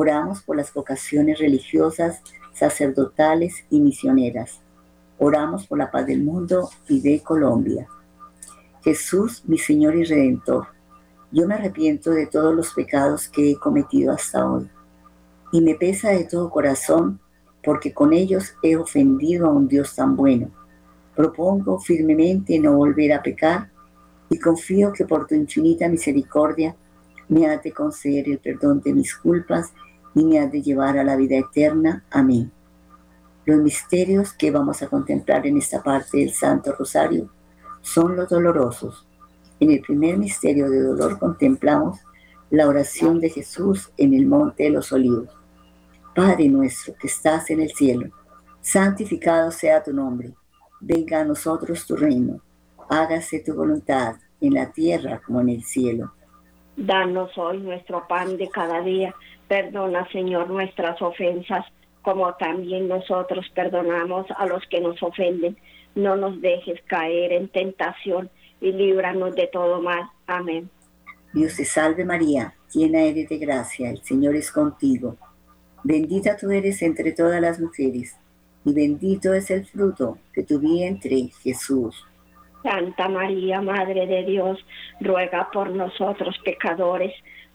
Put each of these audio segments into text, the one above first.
Oramos por las vocaciones religiosas sacerdotales y misioneras. Oramos por la paz del mundo y de Colombia. Jesús, mi Señor y Redentor, yo me arrepiento de todos los pecados que he cometido hasta hoy y me pesa de todo corazón porque con ellos he ofendido a un Dios tan bueno. Propongo firmemente no volver a pecar y confío que por tu infinita misericordia me has de conceder el perdón de mis culpas de llevar a la vida eterna. Amén. Los misterios que vamos a contemplar en esta parte del Santo Rosario son los dolorosos. En el primer misterio de dolor contemplamos la oración de Jesús en el Monte de los Olivos. Padre nuestro que estás en el cielo, santificado sea tu nombre. Venga a nosotros tu reino. Hágase tu voluntad en la tierra como en el cielo. Danos hoy nuestro pan de cada día Perdona, Señor, nuestras ofensas, como también nosotros perdonamos a los que nos ofenden. No nos dejes caer en tentación y líbranos de todo mal. Amén. Dios te salve María, llena eres de gracia, el Señor es contigo. Bendita tú eres entre todas las mujeres, y bendito es el fruto de tu vientre, Jesús. Santa María, Madre de Dios, ruega por nosotros pecadores,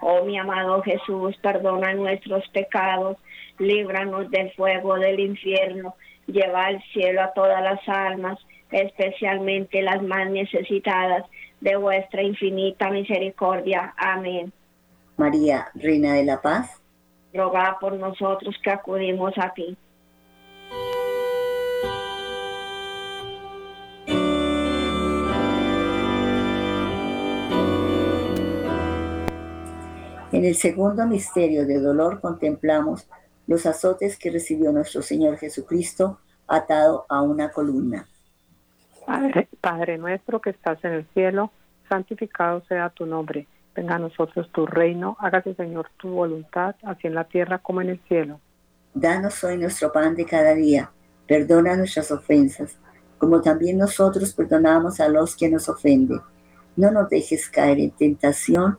Oh mi amado Jesús, perdona nuestros pecados, líbranos del fuego del infierno, lleva al cielo a todas las almas, especialmente las más necesitadas de vuestra infinita misericordia. Amén. María, Reina de la Paz, roga por nosotros que acudimos a ti. En el segundo misterio de dolor contemplamos los azotes que recibió nuestro Señor Jesucristo atado a una columna. Padre, nuestro que estás en el cielo, santificado sea tu nombre. Venga a nosotros tu reino, hágase Señor tu voluntad, así en la tierra como en el cielo. Danos hoy nuestro pan de cada día, perdona nuestras ofensas, como también nosotros perdonamos a los que nos ofenden. No nos dejes caer en tentación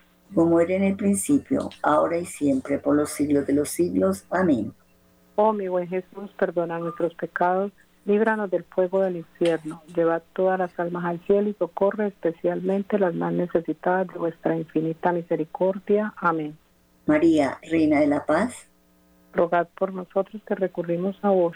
como era en el principio, ahora y siempre, por los siglos de los siglos. Amén. Oh mi buen Jesús, perdona nuestros pecados, líbranos del fuego del infierno, lleva todas las almas al cielo y socorre especialmente las más necesitadas de vuestra infinita misericordia. Amén. María, Reina de la Paz, rogad por nosotros que recurrimos a vos.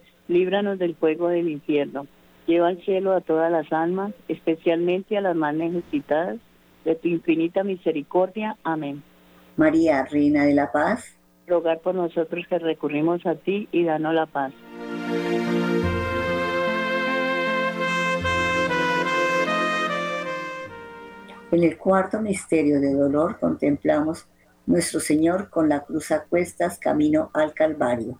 líbranos del fuego del infierno. Lleva al cielo a todas las almas, especialmente a las más necesitadas, de tu infinita misericordia. Amén. María, Reina de la Paz, rogar por nosotros que recurrimos a ti y danos la paz. En el cuarto misterio de dolor contemplamos nuestro Señor con la cruz a cuestas camino al Calvario.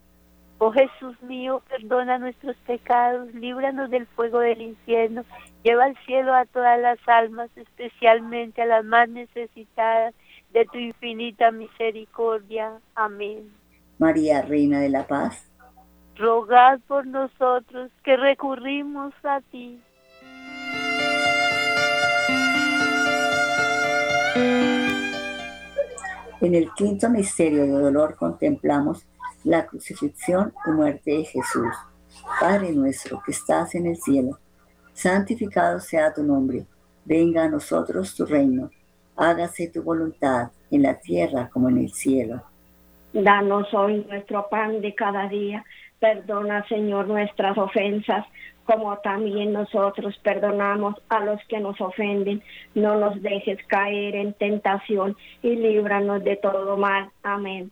Oh Jesús mío, perdona nuestros pecados, líbranos del fuego del infierno, lleva al cielo a todas las almas, especialmente a las más necesitadas de tu infinita misericordia. Amén. María, Reina de la Paz, rogad por nosotros que recurrimos a ti. En el quinto misterio de dolor contemplamos la crucifixión y muerte de Jesús. Padre nuestro que estás en el cielo, santificado sea tu nombre, venga a nosotros tu reino, hágase tu voluntad en la tierra como en el cielo. Danos hoy nuestro pan de cada día, perdona Señor nuestras ofensas, como también nosotros perdonamos a los que nos ofenden. No nos dejes caer en tentación y líbranos de todo mal. Amén.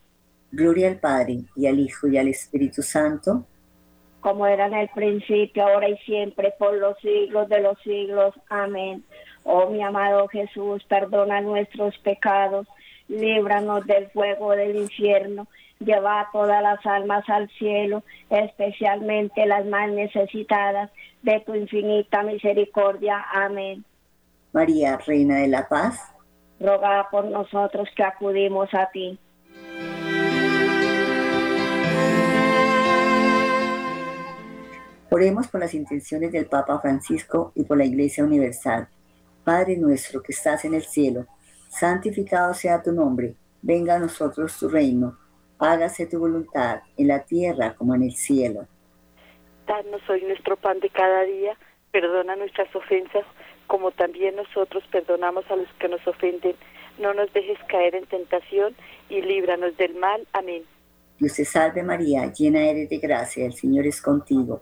Gloria al Padre, y al Hijo, y al Espíritu Santo. Como era en el principio, ahora y siempre, por los siglos de los siglos. Amén. Oh mi amado Jesús, perdona nuestros pecados, líbranos del fuego del infierno lleva todas las almas al cielo, especialmente las más necesitadas de tu infinita misericordia. Amén. María, Reina de la Paz, roga por nosotros que acudimos a ti. Oremos por las intenciones del Papa Francisco y por la Iglesia Universal. Padre nuestro que estás en el cielo, santificado sea tu nombre, venga a nosotros tu reino hágase tu voluntad en la tierra como en el cielo. Danos hoy nuestro pan de cada día, perdona nuestras ofensas, como también nosotros perdonamos a los que nos ofenden. No nos dejes caer en tentación y líbranos del mal. Amén. Dios te salve María, llena eres de gracia, el Señor es contigo.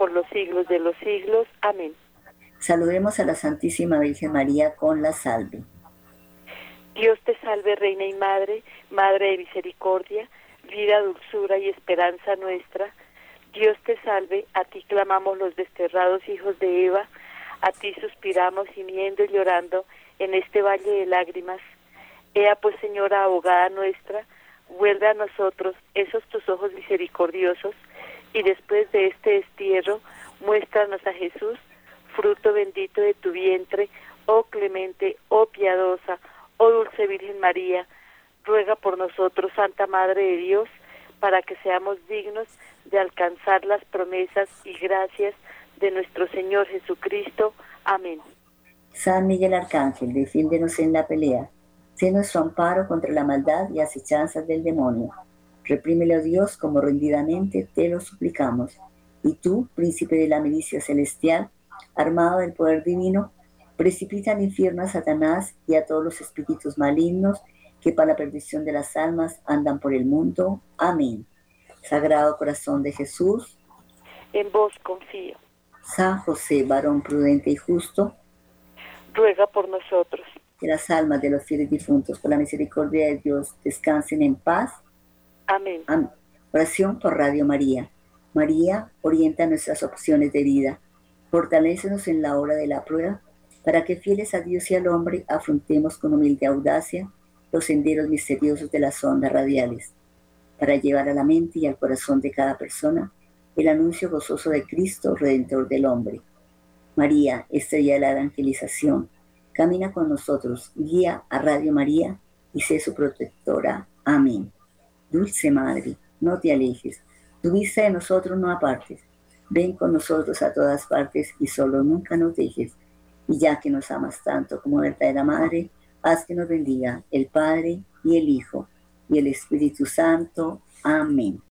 por los siglos de los siglos. Amén. Saludemos a la Santísima Virgen María con la salve. Dios te salve, Reina y Madre, Madre de Misericordia, vida, dulzura y esperanza nuestra. Dios te salve, a ti clamamos los desterrados hijos de Eva, a ti suspiramos gimiendo y llorando en este valle de lágrimas. Ea pues, Señora abogada nuestra, vuelve a nosotros esos tus ojos misericordiosos y después de este destierro, muéstranos a Jesús, fruto bendito de tu vientre, oh clemente, oh piadosa, oh dulce Virgen María, ruega por nosotros, Santa Madre de Dios, para que seamos dignos de alcanzar las promesas y gracias de nuestro Señor Jesucristo. Amén. San Miguel Arcángel, defiéndenos en la pelea. Sé nuestro amparo contra la maldad y acechanzas del demonio. Reprímele, oh Dios, como rendidamente te lo suplicamos. Y tú, príncipe de la milicia celestial, armado del poder divino, precipita al infierno a Satanás y a todos los espíritus malignos que para la perdición de las almas andan por el mundo. Amén. Sagrado corazón de Jesús, en vos confío. San José, varón prudente y justo, ruega por nosotros. Que las almas de los fieles difuntos, por la misericordia de Dios, descansen en paz. Amén. Oración por Radio María. María, orienta nuestras opciones de vida. Fortalécenos en la hora de la prueba, para que fieles a Dios y al hombre afrontemos con humilde audacia los senderos misteriosos de las ondas radiales, para llevar a la mente y al corazón de cada persona el anuncio gozoso de Cristo, Redentor del hombre. María, estrella de la evangelización, camina con nosotros, guía a Radio María y sé su protectora. Amén. Dulce Madre, no te alejes, tu vista de nosotros no apartes. Ven con nosotros a todas partes y solo nunca nos dejes. Y ya que nos amas tanto como verdadera Madre, haz que nos bendiga el Padre y el Hijo y el Espíritu Santo. Amén.